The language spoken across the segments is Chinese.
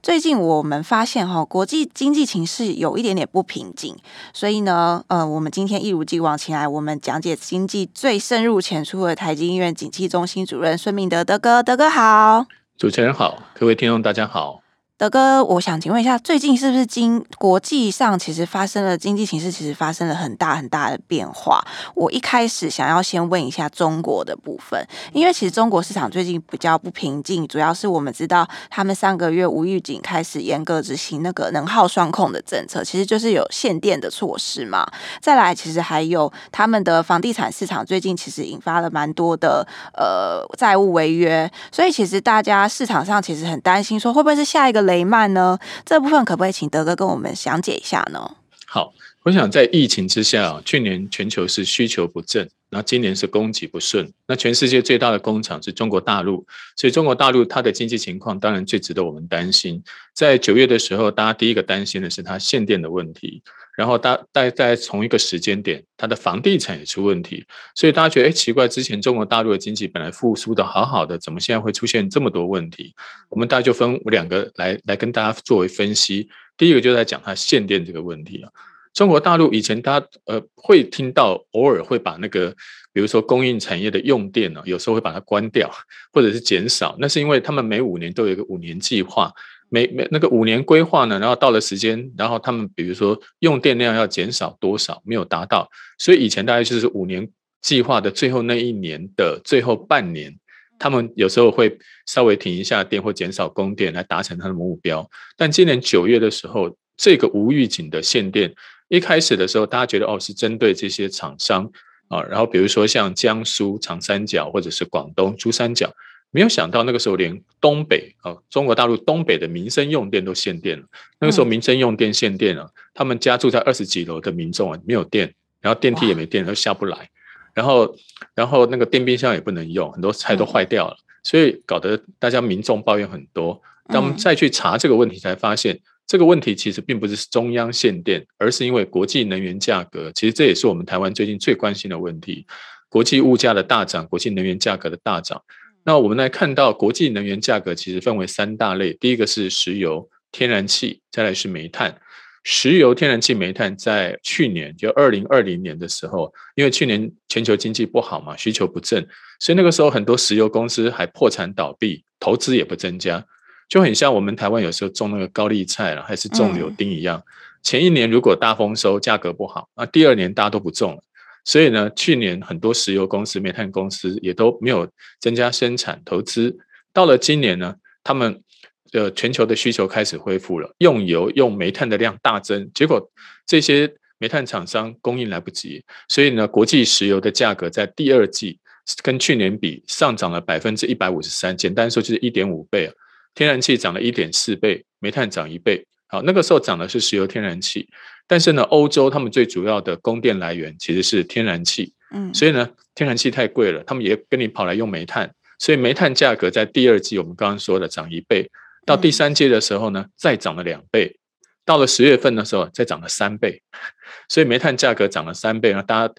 最近我们发现哈，国际经济情势有一点点不平静，所以呢，呃，我们今天一如既往请来我们讲解经济最深入浅出的台经医院景气中心主任孙明德德哥，德哥好。主持人好，各位听众大家好。德哥，我想请问一下，最近是不是经国际上其实发生了经济形势，其实发生了很大很大的变化？我一开始想要先问一下中国的部分，因为其实中国市场最近比较不平静，主要是我们知道他们上个月无预警开始严格执行那个能耗双控的政策，其实就是有限电的措施嘛。再来，其实还有他们的房地产市场最近其实引发了蛮多的呃债务违约，所以其实大家市场上其实很担心，说会不会是下一个雷曼呢？这部分可不可以请德哥跟我们详解一下呢？好，我想在疫情之下，去年全球是需求不振，那今年是供给不顺。那全世界最大的工厂是中国大陆，所以中国大陆它的经济情况当然最值得我们担心。在九月的时候，大家第一个担心的是它限电的问题。然后大大在同一个时间点，它的房地产也出问题，所以大家觉得哎奇怪，之前中国大陆的经济本来复苏的好好的，怎么现在会出现这么多问题？我们大家就分两个来来跟大家作为分析。第一个就在讲它限电这个问题啊。中国大陆以前大家呃会听到偶尔会把那个比如说供应产业的用电呢，有时候会把它关掉 或者是减少，那是因为他们每五年都有一个五年计划。每每那个五年规划呢，然后到了时间，然后他们比如说用电量要减少多少，没有达到，所以以前大概就是五年计划的最后那一年的最后半年，他们有时候会稍微停一下电或减少供电来达成他的目标。但今年九月的时候，这个无预警的限电，一开始的时候大家觉得哦是针对这些厂商啊，然后比如说像江苏长三角或者是广东珠三角。没有想到那个时候连东北啊，中国大陆东北的民生用电都限电了。那个时候民生用电限电了，他们家住在二十几楼的民众啊没有电，然后电梯也没电，都下不来。然后，然后那个电冰箱也不能用，很多菜都坏掉了，所以搞得大家民众抱怨很多。当我们再去查这个问题，才发现这个问题其实并不是中央限电，而是因为国际能源价格。其实这也是我们台湾最近最关心的问题：国际物价的大涨，国际能源价格的大涨。那我们来看到国际能源价格其实分为三大类，第一个是石油、天然气，再来是煤炭。石油、天然气、煤炭在去年就二零二零年的时候，因为去年全球经济不好嘛，需求不振，所以那个时候很多石油公司还破产倒闭，投资也不增加，就很像我们台湾有时候种那个高丽菜了，还是种柳丁一样。前一年如果大丰收，价格不好，那第二年大家都不种了。所以呢，去年很多石油公司、煤炭公司也都没有增加生产投资。到了今年呢，他们的全球的需求开始恢复了，用油、用煤炭的量大增，结果这些煤炭厂商供应来不及，所以呢，国际石油的价格在第二季跟去年比上涨了百分之一百五十三，简单说就是一点五倍啊。天然气涨了一点四倍，煤炭涨一倍。好，那个时候涨的是石油、天然气。但是呢，欧洲他们最主要的供电来源其实是天然气，嗯，所以呢，天然气太贵了，他们也跟你跑来用煤炭，所以煤炭价格在第二季我们刚刚说的涨一倍，到第三季的时候呢，再涨了两倍，到了十月份的时候再涨了三倍，所以煤炭价格涨了三倍，那大家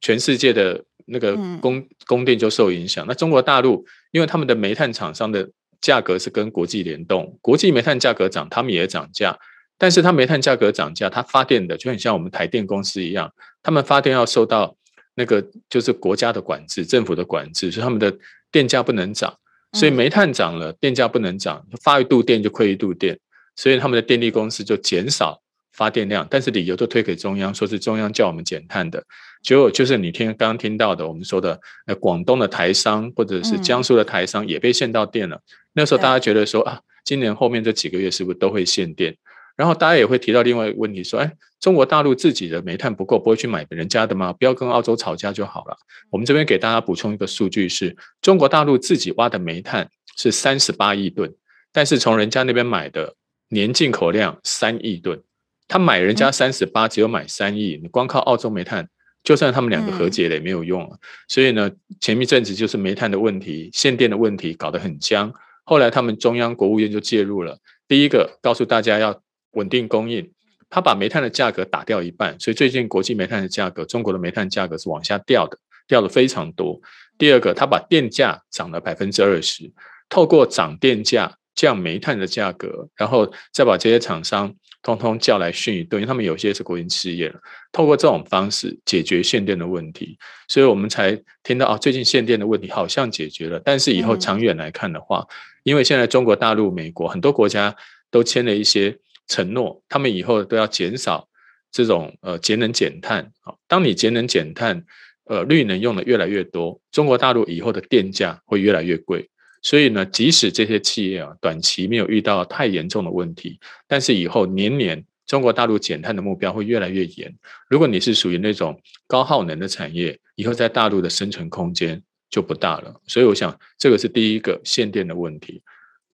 全世界的那个供供电就受影响。那中国大陆因为他们的煤炭厂商的价格是跟国际联动，国际煤炭价格涨，他们也涨价。但是它煤炭价格涨价，它发电的就很像我们台电公司一样，他们发电要受到那个就是国家的管制、政府的管制，所以他们的电价不能涨。所以煤炭涨了，电价不能涨，发一度电就亏一度电，所以他们的电力公司就减少发电量，但是理由都推给中央，说是中央叫我们减碳的。结果就是你听刚刚听到的，我们说的呃广东的台商或者是江苏的台商也被限到电了。那时候大家觉得说啊，今年后面这几个月是不是都会限电？然后大家也会提到另外一个问题，说：“哎，中国大陆自己的煤炭不够，不会去买人家的吗？不要跟澳洲吵架就好了。”我们这边给大家补充一个数据是：中国大陆自己挖的煤炭是三十八亿吨，但是从人家那边买的年进口量三亿吨。他买人家三十八，只有买三亿，你光靠澳洲煤炭就算他们两个和解了也没有用了。所以呢，前一阵子就是煤炭的问题、限电的问题搞得很僵。后来他们中央国务院就介入了，第一个告诉大家要稳定供应，他把煤炭的价格打掉一半，所以最近国际煤炭的价格，中国的煤炭价格是往下掉的，掉的非常多。第二个，他把电价涨了百分之二十，透过涨电价降煤炭的价格，然后再把这些厂商通通叫来训一顿，因为他们有些是国营企业了，透过这种方式解决限电的问题，所以我们才听到啊，最近限电的问题好像解决了，但是以后长远来看的话，嗯、因为现在中国大陆、美国很多国家都签了一些承诺，他们以后都要减少这种呃节能减碳啊，当你节能减碳。呃，绿能用的越来越多，中国大陆以后的电价会越来越贵。所以呢，即使这些企业啊，短期没有遇到太严重的问题，但是以后年年中国大陆减碳的目标会越来越严。如果你是属于那种高耗能的产业，以后在大陆的生存空间就不大了。所以我想，这个是第一个限电的问题。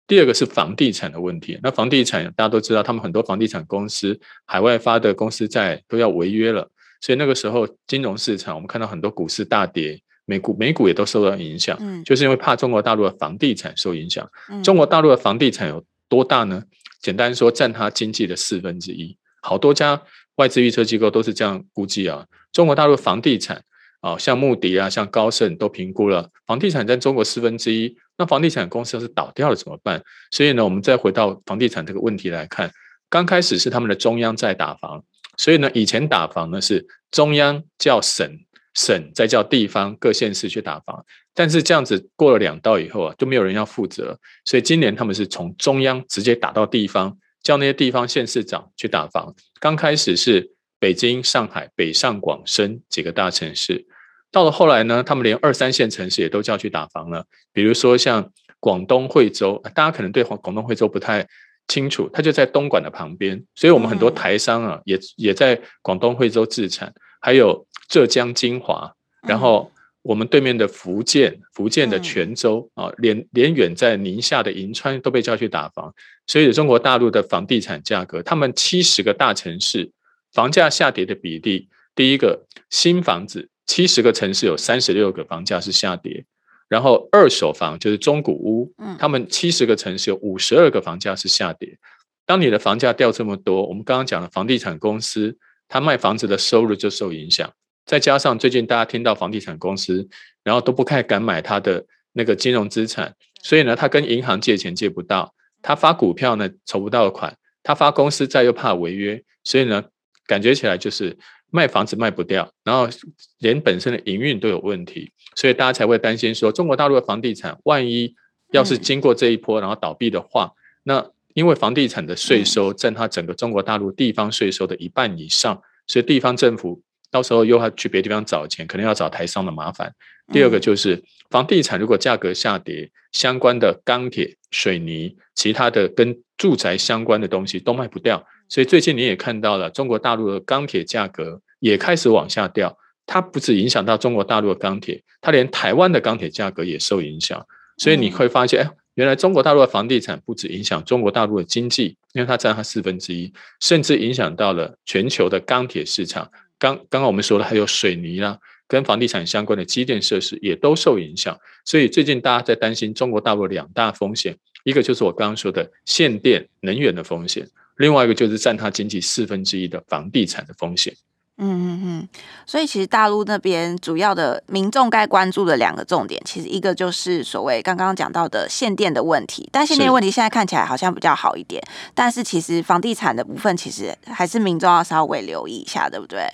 第二个是房地产的问题。那房地产大家都知道，他们很多房地产公司海外发的公司债都要违约了。所以那个时候，金融市场我们看到很多股市大跌，美股美股也都受到影响，嗯，就是因为怕中国大陆的房地产受影响。嗯，中国大陆的房地产有多大呢？简单说，占它经济的四分之一。好多家外资预测机构都是这样估计啊。中国大陆房地产啊，像穆迪啊，像高盛都评估了，房地产占中国四分之一。那房地产公司要是倒掉了怎么办？所以呢，我们再回到房地产这个问题来看，刚开始是他们的中央在打房。所以呢，以前打房呢是中央叫省，省再叫地方各县市去打房，但是这样子过了两道以后啊，就没有人要负责。所以今年他们是从中央直接打到地方，叫那些地方县市长去打房。刚开始是北京、上海、北上广深几个大城市，到了后来呢，他们连二三线城市也都叫去打房了。比如说像广东惠州，大家可能对广东惠州不太清楚，它就在东莞的旁边，所以我们很多台商啊，也也在广东惠州自产，还有浙江金华，然后我们对面的福建，福建的泉州啊，连连远在宁夏的银川都被叫去打房，所以中国大陆的房地产价格，他们七十个大城市房价下跌的比例，第一个新房子七十个城市有三十六个房价是下跌。然后二手房就是中古屋，他们七十个城市有五十二个房价是下跌。当你的房价掉这么多，我们刚刚讲了房地产公司，他卖房子的收入就受影响。再加上最近大家听到房地产公司，然后都不太敢买他的那个金融资产，所以呢，他跟银行借钱借不到，他发股票呢筹不到款，他发公司债又怕违约，所以呢，感觉起来就是。卖房子卖不掉，然后连本身的营运都有问题，所以大家才会担心说，中国大陆的房地产万一要是经过这一波然后倒闭的话，那因为房地产的税收占它整个中国大陆地方税收的一半以上，所以地方政府到时候又要去别的地方找钱，可能要找台商的麻烦。第二个就是房地产如果价格下跌，相关的钢铁、水泥、其他的跟住宅相关的东西都卖不掉。所以最近你也看到了，中国大陆的钢铁价格也开始往下掉。它不只影响到中国大陆的钢铁，它连台湾的钢铁价格也受影响。所以你会发现，哎，原来中国大陆的房地产不只影响中国大陆的经济，因为它占它四分之一，甚至影响到了全球的钢铁市场。刚刚刚我们说的还有水泥啦，跟房地产相关的基建设施也都受影响。所以最近大家在担心中国大陆两大风险，一个就是我刚刚说的限电能源的风险。另外一个就是占它经济四分之一的房地产的风险。嗯嗯嗯，所以其实大陆那边主要的民众该关注的两个重点，其实一个就是所谓刚刚讲到的限电的问题，但限电问题现在看起来好像比较好一点，但是其实房地产的部分其实还是民众要稍微留意一下，对不对？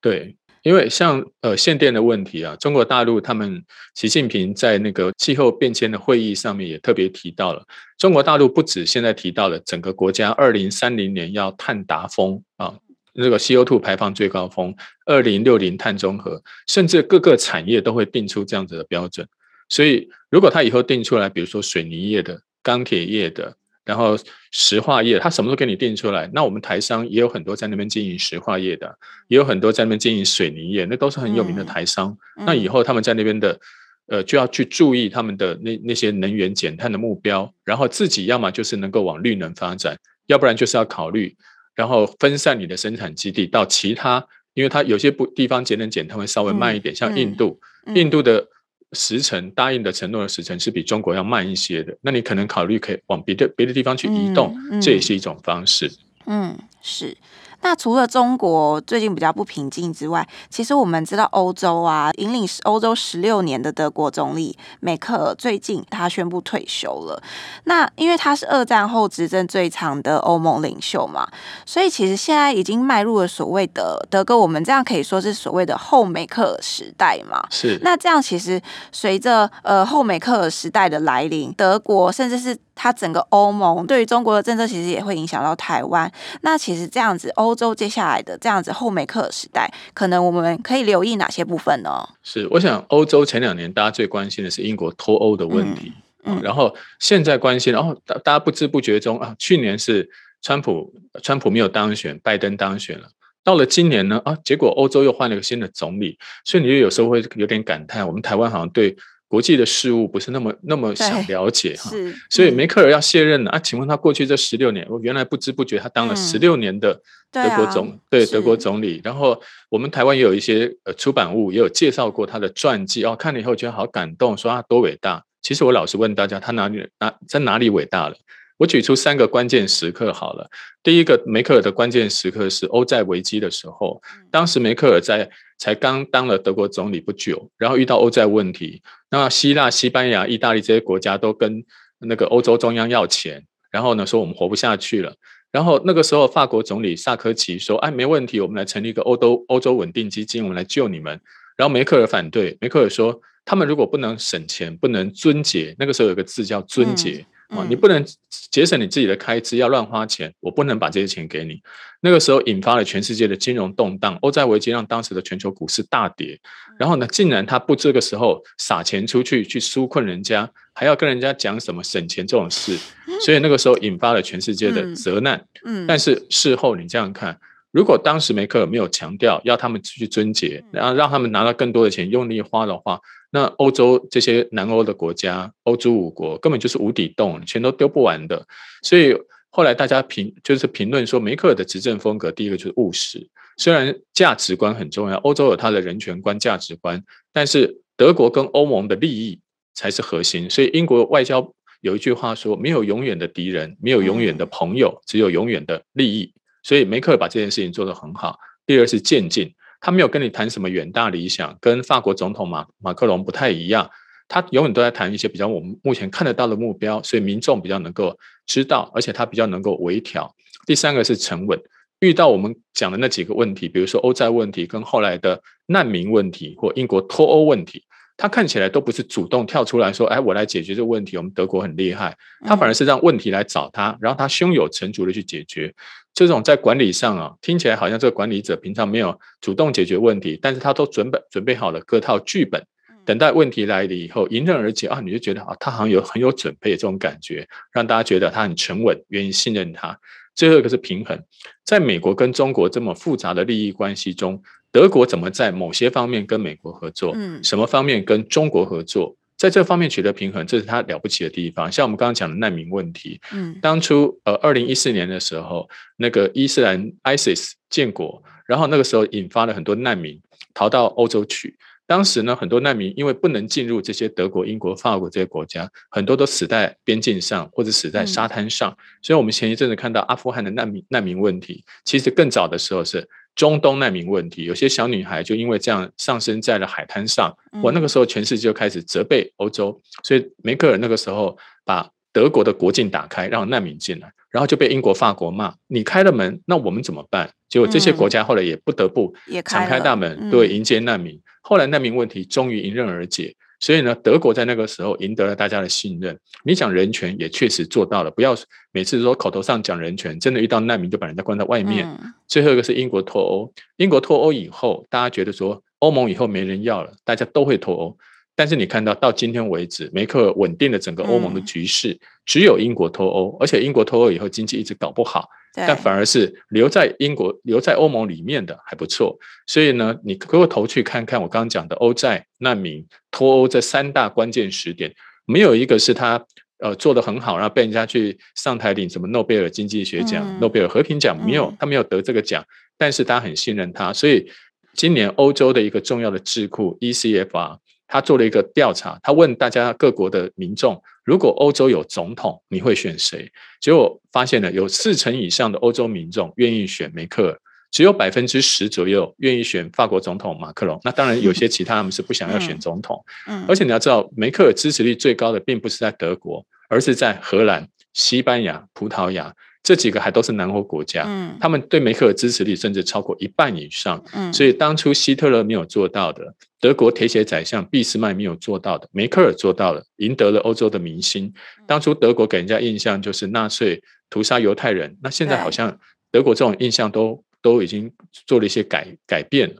对。因为像呃限电的问题啊，中国大陆他们习近平在那个气候变迁的会议上面也特别提到了，中国大陆不止现在提到了整个国家二零三零年要碳达峰啊，那个 CO2 排放最高峰，二零六零碳中和，甚至各个产业都会定出这样子的标准。所以如果他以后定出来，比如说水泥业的、钢铁业的。然后石化业，他什么都给你定出来。那我们台商也有很多在那边经营石化业的，也有很多在那边经营水泥业，那都是很有名的台商。嗯、那以后他们在那边的，呃，就要去注意他们的那那些能源减碳的目标，然后自己要么就是能够往绿能发展，要不然就是要考虑，然后分散你的生产基地到其他因为它有些不地方节能减碳会稍微慢一点，嗯、像印度，嗯、印度的时程答应的承诺的时程是比中国要慢一些的，那你可能考虑可以往别的别的地方去移动，这也是一种方式。嗯，是。那除了中国最近比较不平静之外，其实我们知道欧洲啊，引领欧洲十六年的德国总理梅克尔最近他宣布退休了。那因为他是二战后执政最长的欧盟领袖嘛，所以其实现在已经迈入了所谓的德国，我们这样可以说是所谓的后梅克尔时代嘛。是。那这样其实随着呃后梅克尔时代的来临，德国甚至是它整个欧盟对于中国的政策，其实也会影响到台湾。那其实这样子，欧洲接下来的这样子后梅克尔时代，可能我们可以留意哪些部分呢？是，我想欧洲前两年大家最关心的是英国脱欧的问题，嗯，嗯然后现在关心，然后大大家不知不觉中啊，去年是川普，川普没有当选，拜登当选了。到了今年呢，啊，结果欧洲又换了一个新的总理，所以你就有时候会有点感叹，我们台湾好像对。国际的事务不是那么那么想了解哈，所以梅克尔要卸任了啊？请问他过去这十六年，我原来不知不觉他当了十六年的德国总、嗯、对、啊、对德国总理，然后我们台湾也有一些呃出版物也有介绍过他的传记哦，看了以后觉得好感动，说他多伟大。其实我老是问大家，他哪里哪在哪里伟大了？我举出三个关键时刻好了。第一个，梅克尔的关键时刻是欧债危机的时候，当时梅克尔在才刚当了德国总理不久，然后遇到欧债问题，那希腊、西班牙、意大利这些国家都跟那个欧洲中央要钱，然后呢说我们活不下去了。然后那个时候法国总理萨科齐说：“哎，没问题，我们来成立一个欧洲欧洲稳定基金，我们来救你们。”然后梅克尔反对，梅克尔说：“他们如果不能省钱，不能尊节，那个时候有个字叫尊节。嗯”啊，你不能节省你自己的开支，要乱花钱，我不能把这些钱给你。那个时候引发了全世界的金融动荡，欧债危机让当时的全球股市大跌。然后呢，竟然他不这个时候撒钱出去去纾困人家，还要跟人家讲什么省钱这种事，所以那个时候引发了全世界的责难。嗯，但是事后你这样看。如果当时梅克尔没有强调要他们去遵节，然后让他们拿到更多的钱用力花的话，那欧洲这些南欧的国家，欧洲五国根本就是无底洞，钱都丢不完的。所以后来大家评就是评论说，梅克尔的执政风格，第一个就是务实，虽然价值观很重要，欧洲有他的人权观、价值观，但是德国跟欧盟的利益才是核心。所以英国外交有一句话说：没有永远的敌人，没有永远的朋友，只有永远的利益。所以梅克把这件事情做得很好。第二是渐进，他没有跟你谈什么远大理想，跟法国总统马马克龙不太一样。他永远都在谈一些比较我们目前看得到的目标，所以民众比较能够知道，而且他比较能够微调。第三个是沉稳，遇到我们讲的那几个问题，比如说欧债问题，跟后来的难民问题或英国脱欧问题。他看起来都不是主动跳出来说：“哎，我来解决这个问题。”我们德国很厉害，他反而是让问题来找他，然后他胸有成竹的去解决。这种在管理上啊，听起来好像这个管理者平常没有主动解决问题，但是他都准备准备好了各套剧本，等待问题来了以后迎刃而解啊！你就觉得啊，他好像有很有准备这种感觉，让大家觉得他很沉稳，愿意信任他。最后一个是平衡，在美国跟中国这么复杂的利益关系中。德国怎么在某些方面跟美国合作？嗯，什么方面跟中国合作？在这方面取得平衡，这是他了不起的地方。像我们刚刚讲的难民问题，嗯，当初呃，二零一四年的时候，那个伊斯兰 ISIS 建国，然后那个时候引发了很多难民逃到欧洲去。当时呢，很多难民因为不能进入这些德国、英国、法国这些国家，很多都死在边境上或者死在沙滩上。嗯，所以，我们前一阵子看到阿富汗的难民难民问题，其实更早的时候是。中东难民问题，有些小女孩就因为这样上升在了海滩上。我那个时候全世界就开始责备欧洲，所以梅克尔那个时候把德国的国境打开，让难民进来，然后就被英国、法国骂：“你开了门，那我们怎么办？”结果这些国家后来也不得不敞开大门，对，迎接难民。后来难民问题终于迎刃而解。所以呢，德国在那个时候赢得了大家的信任。你讲人权也确实做到了，不要每次说口头上讲人权，真的遇到难民就把人家关在外面。嗯、最后一个是英国脱欧，英国脱欧以后，大家觉得说欧盟以后没人要了，大家都会脱欧。但是你看到到今天为止，梅克尔稳定了整个欧盟的局势，嗯、只有英国脱欧，而且英国脱欧以后经济一直搞不好。但反而是留在英国、留在欧盟里面的还不错，所以呢，你回过头去看看我刚刚讲的欧债、难民、脱欧这三大关键时点，没有一个是他呃做得很好，然后被人家去上台领什么诺贝尔经济学奖、诺、嗯、贝尔和平奖，没有，他没有得这个奖，但是他很信任他，所以今年欧洲的一个重要的智库 ECFR，他做了一个调查，他问大家各国的民众，如果欧洲有总统，你会选谁？结果发现了有四成以上的欧洲民众愿意选梅克尔。只有百分之十左右愿意选法国总统马克龙，那当然有些其他他们是不想要选总统。嗯，而且你要知道，梅克尔支持率最高的并不是在德国，而是在荷兰、西班牙、葡萄牙这几个还都是南欧国家。嗯，他们对梅克尔支持率甚至超过一半以上。嗯，所以当初希特勒没有做到的，德国铁血宰相俾斯麦没有做到的，梅克尔做到了，赢得了欧洲的民心。当初德国给人家印象就是纳粹屠杀犹太人，那现在好像德国这种印象都。都已经做了一些改改变，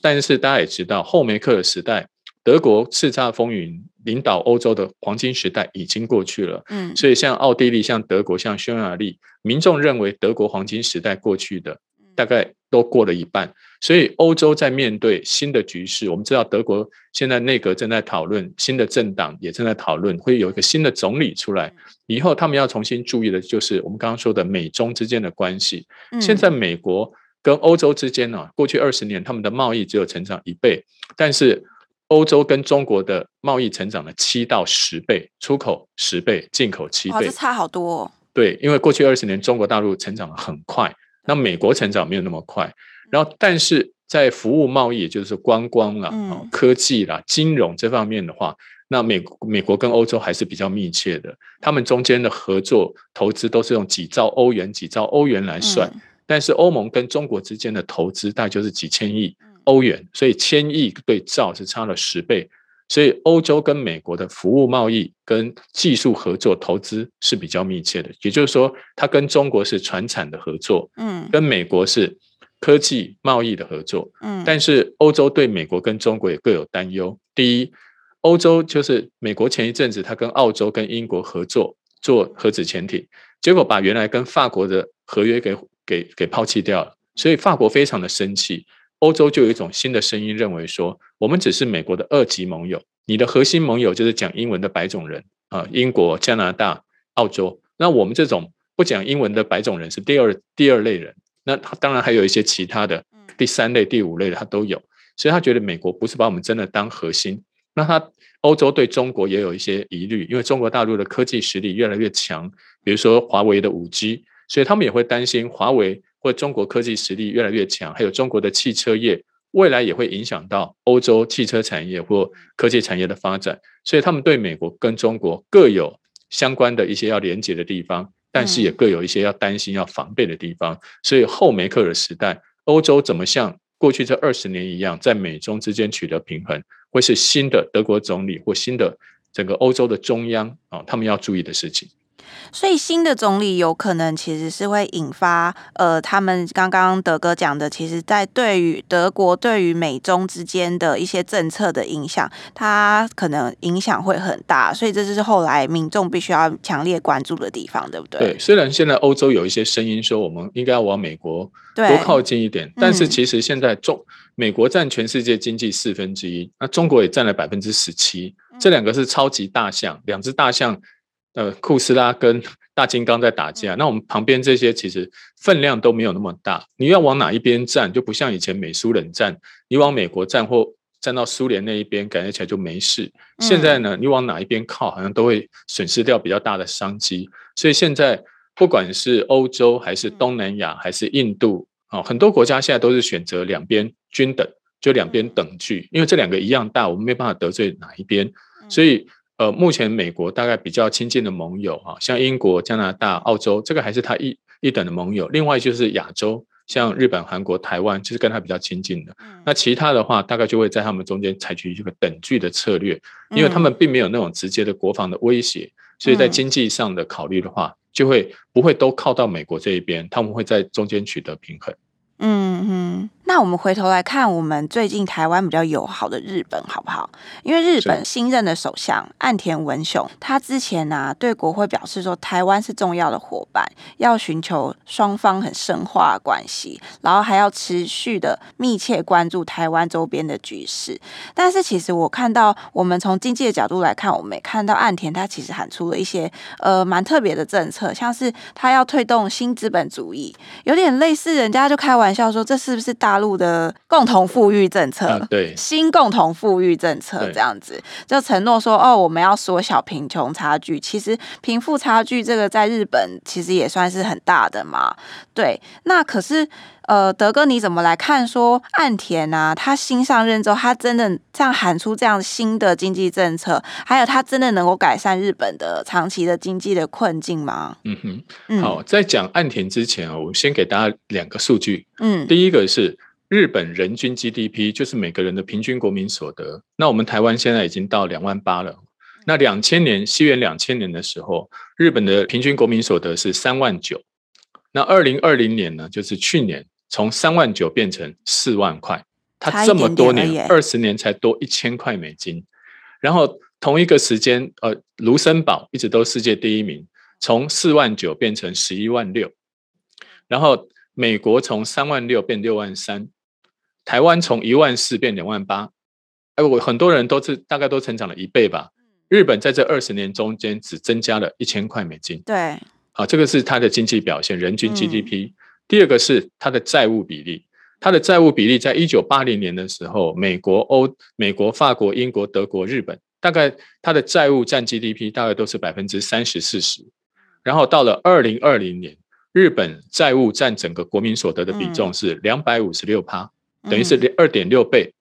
但是大家也知道，后梅克尔时代，德国叱咤风云、领导欧洲的黄金时代已经过去了。嗯，所以像奥地利、像德国、像匈牙利，民众认为德国黄金时代过去的大概都过了一半，所以欧洲在面对新的局势，我们知道德国现在内阁正在讨论，新的政党也正在讨论，会有一个新的总理出来，以后他们要重新注意的就是我们刚刚说的美中之间的关系。现在美国。跟欧洲之间呢、啊，过去二十年他们的贸易只有成长一倍，但是欧洲跟中国的贸易成长了七到十倍，出口十倍，进口七倍，这差好多哦。对，因为过去二十年中国大陆成长得很快，那美国成长没有那么快。然后，但是在服务贸易，也就是观光啦、嗯、科技啦、金融这方面的话，那美美国跟欧洲还是比较密切的，他们中间的合作投资都是用几兆欧元、几兆欧元来算。嗯但是欧盟跟中国之间的投资大概就是几千亿欧元，所以千亿对兆是差了十倍。所以欧洲跟美国的服务贸易跟技术合作投资是比较密切的，也就是说，它跟中国是传产的合作，嗯，跟美国是科技贸易的合作，嗯。但是欧洲对美国跟中国也各有担忧。第一，欧洲就是美国前一阵子他跟澳洲跟英国合作做核子潜艇，结果把原来跟法国的合约给。给给抛弃掉了，所以法国非常的生气。欧洲就有一种新的声音，认为说我们只是美国的二级盟友，你的核心盟友就是讲英文的白种人啊，英国、加拿大、澳洲。那我们这种不讲英文的白种人是第二第二类人。那他当然还有一些其他的第三类、第五类的他都有。所以他觉得美国不是把我们真的当核心。那他欧洲对中国也有一些疑虑，因为中国大陆的科技实力越来越强，比如说华为的五 G。所以他们也会担心华为或中国科技实力越来越强，还有中国的汽车业未来也会影响到欧洲汽车产业或科技产业的发展。所以他们对美国跟中国各有相关的一些要连接的地方，但是也各有一些要担心、要防备的地方。所以后梅克尔时代，欧洲怎么像过去这二十年一样，在美中之间取得平衡，会是新的德国总理或新的整个欧洲的中央啊，他们要注意的事情。所以新的总理有可能其实是会引发呃，他们刚刚德哥讲的，其实在对于德国对于美中之间的一些政策的影响，它可能影响会很大。所以这就是后来民众必须要强烈关注的地方，对不对？对，虽然现在欧洲有一些声音说我们应该要往美国多靠近一点，但是其实现在中美国占全世界经济四分之一，那中国也占了百分之十七，这两个是超级大象，两只大象。呃，库斯拉跟大金刚在打架，那我们旁边这些其实分量都没有那么大。你要往哪一边站，就不像以前美苏冷战，你往美国站或站到苏联那一边，感觉起来就没事。现在呢，你往哪一边靠，好像都会损失掉比较大的商机。所以现在不管是欧洲还是东南亚还是印度，啊，很多国家现在都是选择两边均等，就两边等距，因为这两个一样大，我们没办法得罪哪一边，所以。呃，目前美国大概比较亲近的盟友啊，像英国、加拿大、澳洲，这个还是他一一等的盟友。另外就是亚洲，像日本、韩国、台湾，就是跟他比较亲近的。那其他的话，大概就会在他们中间采取一个等距的策略，因为他们并没有那种直接的国防的威胁，所以在经济上的考虑的话，就会不会都靠到美国这一边，他们会在中间取得平衡。嗯嗯，那我们回头来看，我们最近台湾比较友好的日本，好不好？因为日本新任的首相岸田文雄，他之前呢、啊、对国会表示说，台湾是重要的伙伴，要寻求双方很深化的关系，然后还要持续的密切关注台湾周边的局势。但是其实我看到，我们从经济的角度来看，我们也看到岸田他其实喊出了一些呃蛮特别的政策，像是他要推动新资本主义，有点类似人家就开玩笑说，这是不是大？大陆的共同富裕政策，啊、对新共同富裕政策这样子，就承诺说哦，我们要缩小贫穷差距。其实贫富差距这个在日本其实也算是很大的嘛。对，那可是呃，德哥你怎么来看说岸田啊，他新上任之后，他真的这样喊出这样新的经济政策，还有他真的能够改善日本的长期的经济的困境吗？嗯哼，好，在讲岸田之前啊，我先给大家两个数据。嗯，第一个是。日本人均 GDP 就是每个人的平均国民所得，那我们台湾现在已经到两万八了。那两千年，西元两千年的时候，日本的平均国民所得是三万九。那二零二零年呢，就是去年，从三万九变成四万块，它这么多年，二十年才多一千块美金。然后同一个时间，呃，卢森堡一直都世界第一名，从四万九变成十一万六。然后美国从三万六变六万三。台湾从一万四变两万八，哎，我很多人都是大概都成长了一倍吧。日本在这二十年中间只增加了一千块美金。对，好，这个是它的经济表现，人均 GDP。第二个是它的债务比例，它的债务比例在一九八零年的时候，美国、欧、美国、法国、英国、德国、日本，大概它的债务占 GDP 大概都是百分之三十四十。然后到了二零二零年，日本债务占整个国民所得的比重是两百五十六趴。等于是二点六倍，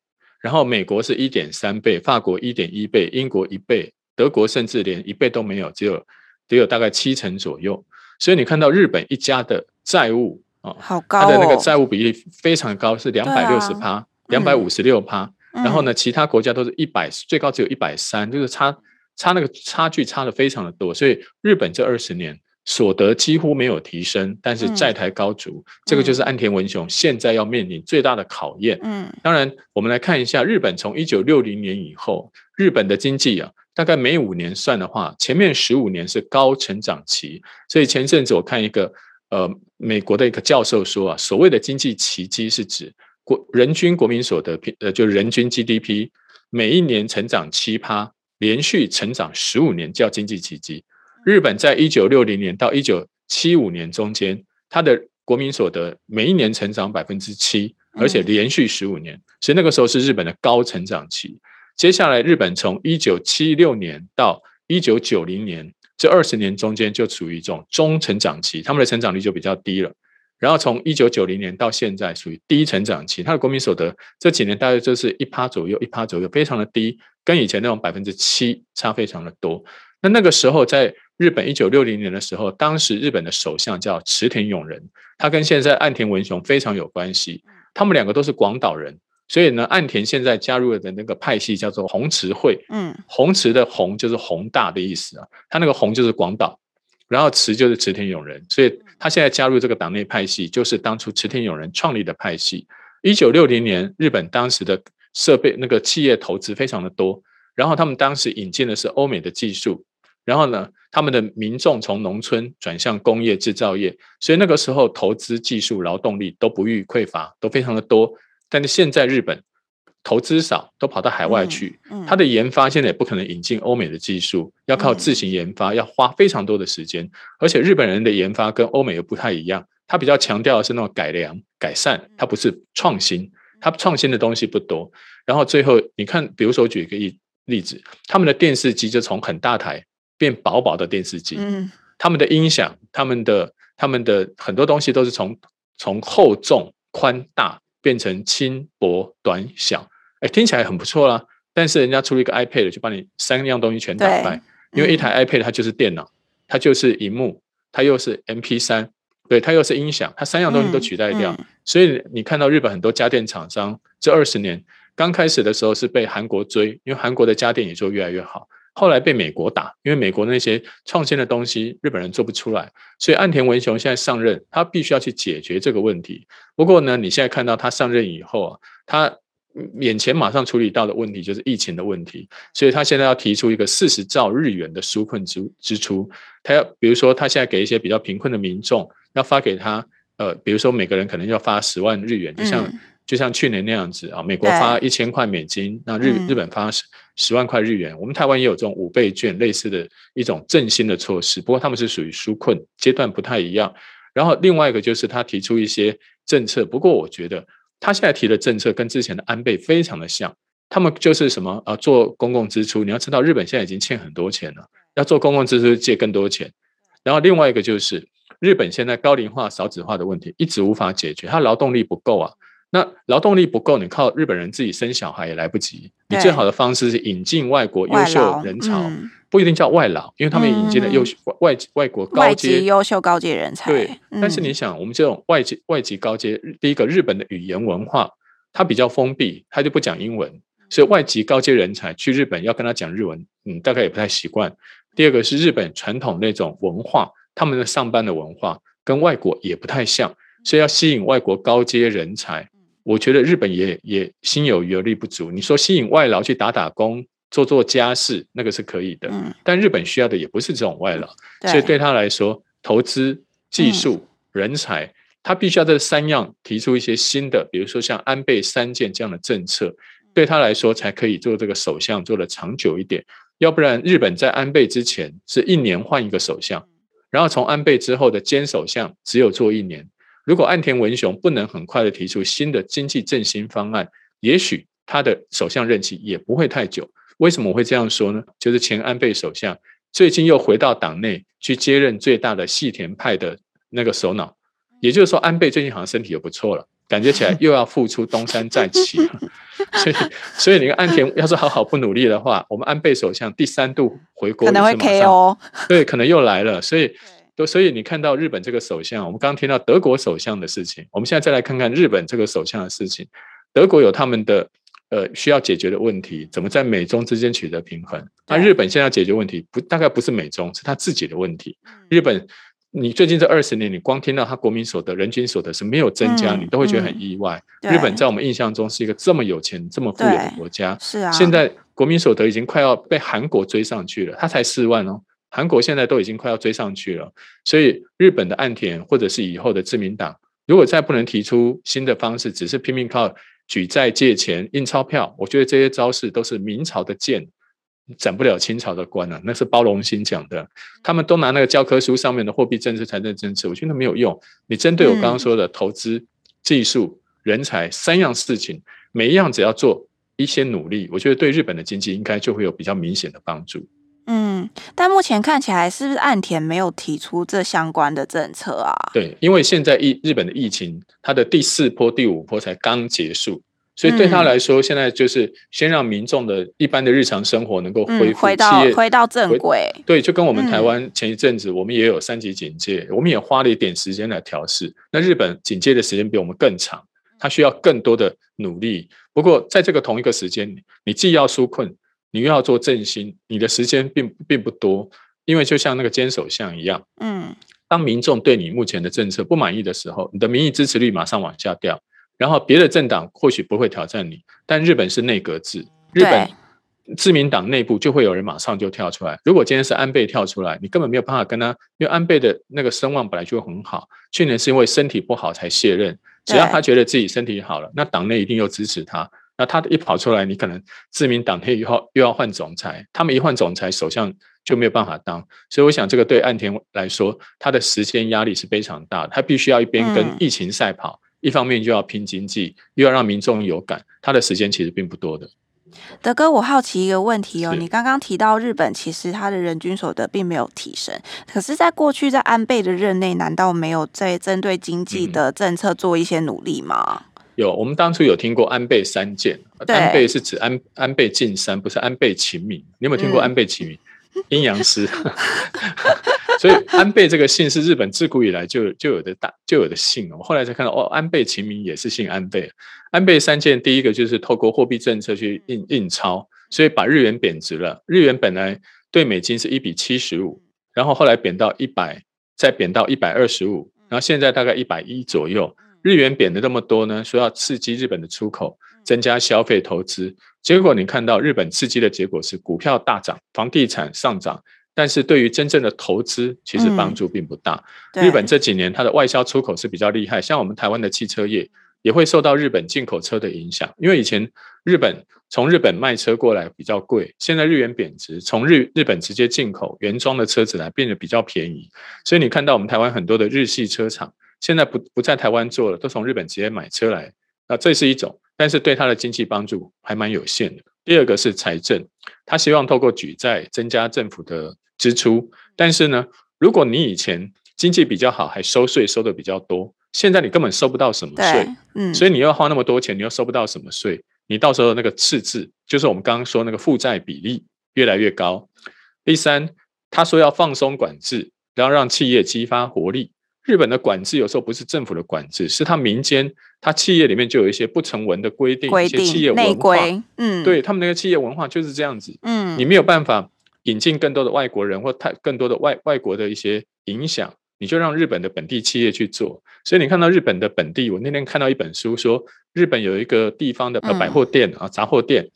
然后美国是一点三倍，法国一点一倍，英国一倍，德国甚至连一倍都没有，只有只有大概七成左右。所以你看到日本一家的债务啊，好高，它的那个债务比例非常高，是两百六十趴，两百五十六趴。然后呢，其他国家都是一百，最高只有一百三，就是差差那个差距差的非常的多。所以日本这二十年。所得几乎没有提升，但是债台高筑，嗯、这个就是岸田文雄现在要面临最大的考验。嗯，当然，我们来看一下日本从一九六零年以后，日本的经济啊，大概每五年算的话，前面十五年是高成长期。所以前阵子我看一个呃美国的一个教授说啊，所谓的经济奇迹是指国人均国民所得呃就是人均 GDP 每一年成长七趴，连续成长十五年叫经济奇迹。日本在一九六零年到一九七五年中间，它的国民所得每一年成长百分之七，而且连续十五年，所以那个时候是日本的高成长期。接下来，日本从一九七六年到一九九零年这二十年中间就处于一种中成长期，他们的成长率就比较低了。然后从一九九零年到现在属于低成长期，它的国民所得这几年大约就是一趴左右，一趴左右，非常的低，跟以前那种百分之七差非常的多。那那个时候在日本一九六零年的时候，当时日本的首相叫池田勇人，他跟现在岸田文雄非常有关系。他们两个都是广岛人，所以呢，岸田现在加入的那个派系叫做红池会。嗯，红池的红就是宏大的意思啊，他那个宏就是广岛，然后池就是池田勇人，所以他现在加入这个党内派系，就是当初池田勇人创立的派系。一九六零年，日本当时的设备那个企业投资非常的多，然后他们当时引进的是欧美的技术。然后呢，他们的民众从农村转向工业制造业，所以那个时候投资技术、劳动力都不予匮乏，都非常的多。但是现在日本投资少，都跑到海外去，它的研发现在也不可能引进欧美的技术，要靠自行研发，要花非常多的时间。而且日本人的研发跟欧美又不太一样，他比较强调的是那种改良、改善，它不是创新，它创新的东西不多。然后最后你看，比如说我举一个例例子，他们的电视机就从很大台。变薄薄的电视机，嗯，他们的音响，他们的他们的很多东西都是从从厚重宽大变成轻薄短小，哎，听起来很不错啦。但是人家出了一个 iPad，就把你三样东西全打败，因为一台 iPad 它就是电脑，它就是荧幕，它又是 MP 三对，它又是音响，它三样东西都取代掉。所以你看到日本很多家电厂商这二十年刚开始的时候是被韩国追，因为韩国的家电也做越来越好。后来被美国打，因为美国那些创新的东西日本人做不出来，所以岸田文雄现在上任，他必须要去解决这个问题。不过呢，你现在看到他上任以后啊，他眼前马上处理到的问题就是疫情的问题，所以他现在要提出一个四十兆日元的纾困支支出，他要比如说他现在给一些比较贫困的民众，要发给他呃，比如说每个人可能要发十万日元，就像。嗯就像去年那样子啊，美国发一千块美金，那日日本发十万块日元。我们台湾也有这种五倍券类似的一种振兴的措施，不过他们是属于纾困阶段不太一样。然后另外一个就是他提出一些政策，不过我觉得他现在提的政策跟之前的安倍非常的像，他们就是什么啊，做公共支出。你要知道，日本现在已经欠很多钱了，要做公共支出借更多钱。然后另外一个就是日本现在高龄化、少子化的问题一直无法解决，它劳动力不够啊。那劳动力不够，你靠日本人自己生小孩也来不及。你最好的方式是引进外国优秀人才，嗯、不一定叫外劳，因为他们引进的优秀外外国高阶优秀高阶人才。对，但是你想，我们这种外籍外籍高阶，第一个日本的语言文化它比较封闭，它就不讲英文，所以外籍高阶人才去日本要跟他讲日文，嗯，大概也不太习惯。第二个是日本传统那种文化，他们的上班的文化跟外国也不太像，所以要吸引外国高阶人才。我觉得日本也也心有余而力不足。你说吸引外劳去打打工、做做家事，那个是可以的。嗯，但日本需要的也不是这种外劳，所以对他来说，投资、技术、人才，他必须要这三样提出一些新的，比如说像安倍三件这样的政策，对他来说才可以做这个首相做得长久一点。要不然，日本在安倍之前是一年换一个首相，然后从安倍之后的菅首相只有做一年。如果岸田文雄不能很快的提出新的经济振兴方案，也许他的首相任期也不会太久。为什么我会这样说呢？就是前安倍首相最近又回到党内去接任最大的细田派的那个首脑，也就是说，安倍最近好像身体又不错了，感觉起来又要复出东山再起了。所以，所以你看岸田要是好好不努力的话，我们安倍首相第三度回国可能会 KO，对，可能又来了。所以。所以你看到日本这个首相，我们刚刚听到德国首相的事情，我们现在再来看看日本这个首相的事情。德国有他们的呃需要解决的问题，怎么在美中之间取得平衡？那日本现在要解决问题，不大概不是美中，是他自己的问题。日本，你最近这二十年，你光听到他国民所得、人均所得是没有增加，你都会觉得很意外。日本在我们印象中是一个这么有钱、这么富有的国家，是啊，现在国民所得已经快要被韩国追上去了，他才四万哦。韩国现在都已经快要追上去了，所以日本的岸田或者是以后的自民党，如果再不能提出新的方式，只是拼命靠举债借钱、印钞票，我觉得这些招式都是明朝的剑，斩不了清朝的官啊！那是包龙星讲的，他们都拿那个教科书上面的货币政策、财政政策，我觉得没有用。你针对我刚刚说的投资、技术、人才三样事情，每一样只要做一些努力，我觉得对日本的经济应该就会有比较明显的帮助。嗯，但目前看起来是不是岸田没有提出这相关的政策啊？对，因为现在疫日本的疫情，它的第四波、第五波才刚结束，所以对他来说，现在就是先让民众的一般的日常生活能够恢复，回到回到正轨。对，就跟我们台湾前一阵子，我们也有三级警戒，我们也花了一点时间来调试。那日本警戒的时间比我们更长，它需要更多的努力。不过在这个同一个时间，你既要纾困。你又要做振兴，你的时间并并不多，因为就像那个坚守相一样，嗯，当民众对你目前的政策不满意的时候，你的民意支持率马上往下掉，然后别的政党或许不会挑战你，但日本是内阁制，日本自民党内部就会有人马上就跳出来。如果今天是安倍跳出来，你根本没有办法跟他，因为安倍的那个声望本来就很好，去年是因为身体不好才卸任，只要他觉得自己身体好了，那党内一定又支持他。那他一跑出来，你可能自民党内以后又要换总裁，他们一换总裁，首相就没有办法当。所以我想，这个对岸田来说，他的时间压力是非常大的。他必须要一边跟疫情赛跑，一方面就要拼经济，又要让民众有感。他的时间其实并不多的。德哥，我好奇一个问题哦，你刚刚提到日本其实他的人均所得并没有提升，可是，在过去在安倍的任内，难道没有在针对经济的政策做一些努力吗？有，我们当初有听过安倍三件，安倍是指安安倍晋三，不是安倍晴明。你有没有听过安倍晴明？阴阳师。所以安倍这个姓是日本自古以来就就有的大就有的姓。我后来才看到，哦，安倍晴明也是姓安倍。安倍三件，第一个就是透过货币政策去印印钞，所以把日元贬值了。日元本来对美金是一比七十五，然后后来贬到一百，再贬到一百二十五，然后现在大概一百一左右。日元贬的那么多呢，说要刺激日本的出口，增加消费投资，结果你看到日本刺激的结果是股票大涨，房地产上涨。但是对于真正的投资，其实帮助并不大。嗯、日本这几年它的外销出口是比较厉害，像我们台湾的汽车业也会受到日本进口车的影响。因为以前日本从日本卖车过来比较贵，现在日元贬值，从日日本直接进口原装的车子来变得比较便宜。所以你看到我们台湾很多的日系车厂现在不不在台湾做了，都从日本直接买车来。那这是一种，但是对他的经济帮助还蛮有限的。第二个是财政，他希望透过举债增加政府的。支出，但是呢，如果你以前经济比较好，还收税收的比较多，现在你根本收不到什么税，嗯，所以你要花那么多钱，你又收不到什么税，你到时候那个赤字，就是我们刚刚说那个负债比例越来越高。第三，他说要放松管制，然后让企业激发活力。日本的管制有时候不是政府的管制，是他民间，他企业里面就有一些不成文的规定，一些企业文化，嗯，对他们那个企业文化就是这样子，嗯，你没有办法。引进更多的外国人或太更多的外外国的一些影响，你就让日本的本地企业去做。所以你看到日本的本地，我那天看到一本书说，日本有一个地方的百货店啊，杂货店，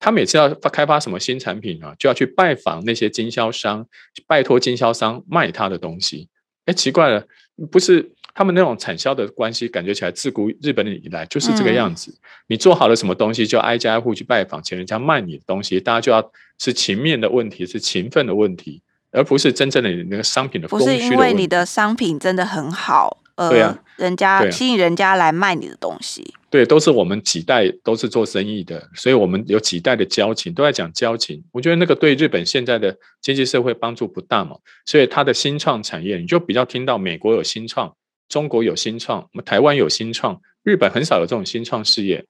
他每次要开发什么新产品啊，就要去拜访那些经销商，拜托经销商卖他的东西。哎，奇怪了，不是。他们那种产销的关系，感觉起来自古日本以来就是这个样子。嗯、你做好了什么东西，就挨家挨户去拜访，请人家卖你的东西，大家就要是情面的问题，是情分的问题，而不是真正的那个商品的供需的问题。不是因为你的商品真的很好，呃，对啊，人家吸引人家来卖你的东西。对，都是我们几代都是做生意的，所以我们有几代的交情，都在讲交情。我觉得那个对日本现在的经济社会帮助不大嘛，所以它的新创产业，你就比较听到美国有新创。中国有新创，台湾有新创，日本很少有这种新创事业。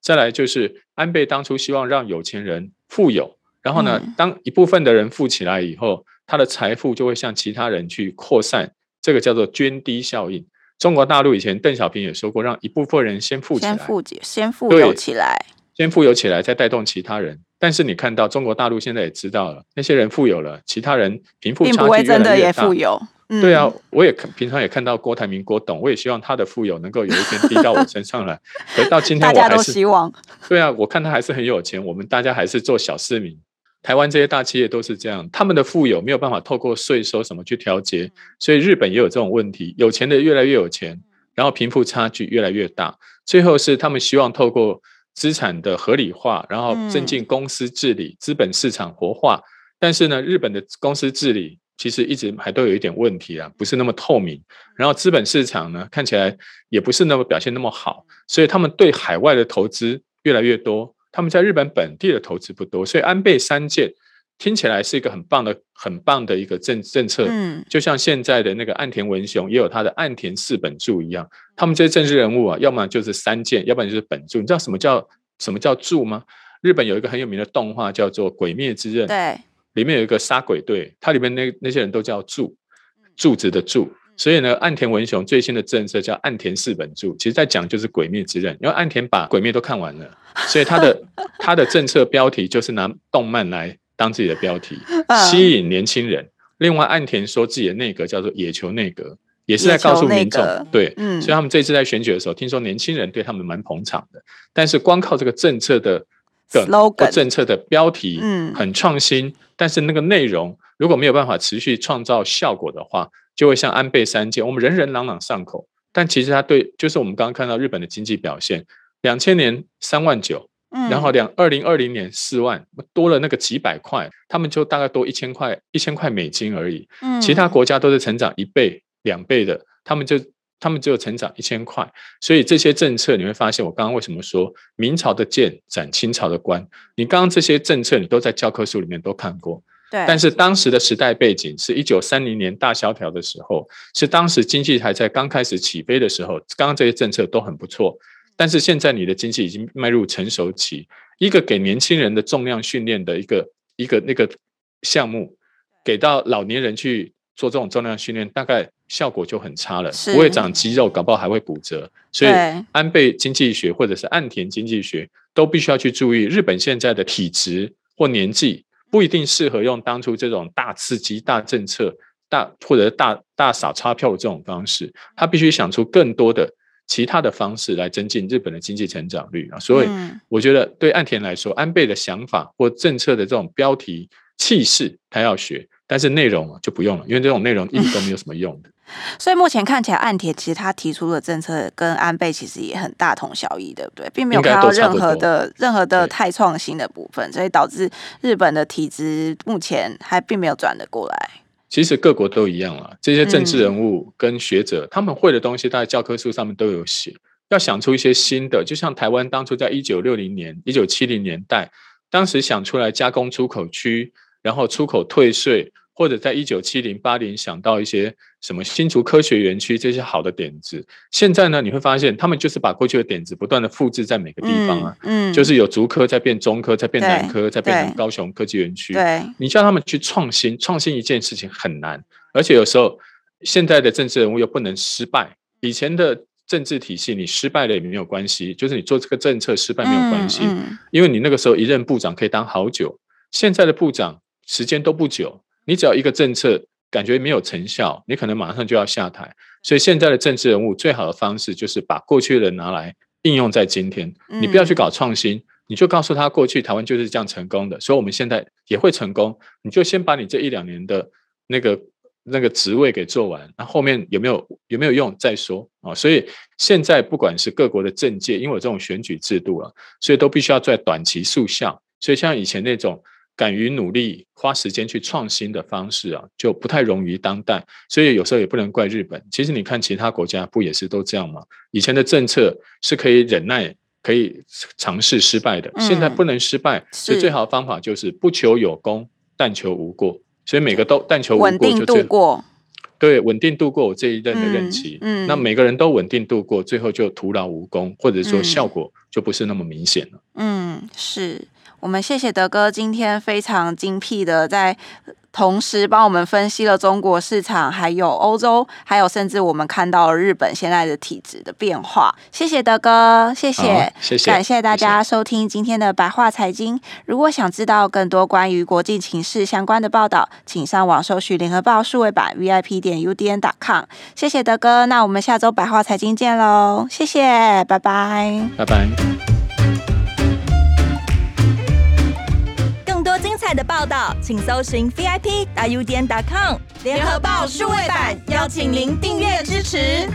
再来就是安倍当初希望让有钱人富有，然后呢，当一部分的人富起来以后，他的财富就会向其他人去扩散，这个叫做涓滴效应。中国大陆以前邓小平也说过，让一部分人先富起来，先富先富有起来，先富有起来，再带动其他人。但是你看到中国大陆现在也知道了，那些人富有了，其他人贫富差距越来越大，并不会真的也富有。对啊，我也平常也看到郭台铭、郭董，我也希望他的富有能够有一天滴到我身上来。可到今天我还是，希望。对啊，我看他还是很有钱，我们大家还是做小市民。台湾这些大企业都是这样，他们的富有没有办法透过税收什么去调节，所以日本也有这种问题，有钱的越来越有钱，然后贫富差距越来越大。最后是他们希望透过资产的合理化，然后增进公司治理、资本市场活化。但是呢，日本的公司治理。其实一直还都有一点问题啊，不是那么透明。然后资本市场呢，看起来也不是那么表现那么好，所以他们对海外的投资越来越多，他们在日本本地的投资不多。所以安倍三件听起来是一个很棒的、很棒的一个政政策。嗯，就像现在的那个岸田文雄也有他的岸田四本柱一样，他们这些政治人物啊，要么就是三件，要不然就是本柱。你知道什么叫什么叫柱吗？日本有一个很有名的动画叫做《鬼灭之刃》。对。里面有一个杀鬼队，它里面那那些人都叫柱，柱子的柱。所以呢，岸田文雄最新的政策叫岸田四本柱，其实在讲就是鬼灭之刃。因为岸田把鬼灭都看完了，所以他的 他的政策标题就是拿动漫来当自己的标题，吸引年轻人。另外，岸田说自己的内阁叫做野球内阁，也是在告诉民众，对，嗯。所以他们这次在选举的时候，听说年轻人对他们蛮捧场的。但是光靠这个政策的。Slogan 政策的标题很创新，嗯，但是那个内容如果没有办法持续创造效果的话，就会像安倍三件，我们人人朗朗上口，但其实它对，就是我们刚刚看到日本的经济表现，两千年三万九，然后两二零二零年四万，多了那个几百块，他们就大概多一千块，一千块美金而已，嗯其他国家都是成长一倍、两倍的，他们就。他们只有成长一千块，所以这些政策你会发现，我刚刚为什么说明朝的剑斩清朝的官？你刚刚这些政策你都在教科书里面都看过，对。但是当时的时代背景是一九三零年大萧条的时候，是当时经济还在刚开始起飞的时候，刚刚这些政策都很不错。但是现在你的经济已经迈入成熟期，一个给年轻人的重量训练的一个一个那个项目，给到老年人去。做这种重量训练，大概效果就很差了，不会长肌肉，搞不好还会骨折。所以安倍经济学或者是岸田经济学都必须要去注意日本现在的体质或年纪，不一定适合用当初这种大刺激、大政策、大或者大大撒钞票的这种方式，他必须想出更多的其他的方式来增进日本的经济成长率啊。所以，我觉得对岸田来说，安倍的想法或政策的这种标题气势，他要学。但是内容就不用了，因为这种内容一直都没有什么用的。所以目前看起来，岸田其实他提出的政策跟安倍其实也很大同小异，对不对？并没有看到任何的任何的太创新的部分，所以导致日本的体制目前还并没有转得过来。其实各国都一样啊，这些政治人物跟学者，嗯、他们会的东西，在教科书上面都有写。要想出一些新的，就像台湾当初在一九六零年、一九七零年代，当时想出来加工出口区，然后出口退税。或者在一九七零八零想到一些什么新竹科学园区这些好的点子，现在呢，你会发现他们就是把过去的点子不断的复制在每个地方啊，嗯，嗯，就是有竹科再变中科，再变南科，再变成高雄科技园区。对，你叫他们去创新，创新一件事情很难，而且有时候现在的政治人物又不能失败。以前的政治体系你失败了也没有关系，就是你做这个政策失败没有关系，嗯嗯，因为你那个时候一任部长可以当好久，现在的部长时间都不久。你只要一个政策感觉没有成效，你可能马上就要下台。所以现在的政治人物最好的方式就是把过去的拿来应用在今天。你不要去搞创新，你就告诉他过去台湾就是这样成功的，所以我们现在也会成功。你就先把你这一两年的那个那个职位给做完，那后面有没有有没有用再说啊。所以现在不管是各国的政界，因为有这种选举制度了，所以都必须要在短期速效。所以像以前那种。敢于努力、花时间去创新的方式啊，就不太容于当代。所以有时候也不能怪日本。其实你看其他国家不也是都这样吗？以前的政策是可以忍耐、可以尝试失败的，现在不能失败，所以最好的方法就是不求有功，但求无过。所以每个都但求无过，就稳定度过。对，稳定度过我这一任的任期。嗯，那每个人都稳定度过，最后就徒劳无功，或者说效果就不是那么明显了。嗯，是。我们谢谢德哥今天非常精辟的在同时帮我们分析了中国市场，还有欧洲，还有甚至我们看到了日本现在的体制的变化。谢谢德哥，谢谢，谢谢，感谢大家收听今天的白话财经。如果想知道更多关于国际情势相关的报道，请上网搜寻联合报数位版 VIP 点 UDN.com。谢谢德哥，那我们下周白话财经见喽，谢谢，拜拜，拜拜。的报道请搜寻 vip 大 u 点 com 联合报数位版邀请您订阅支持。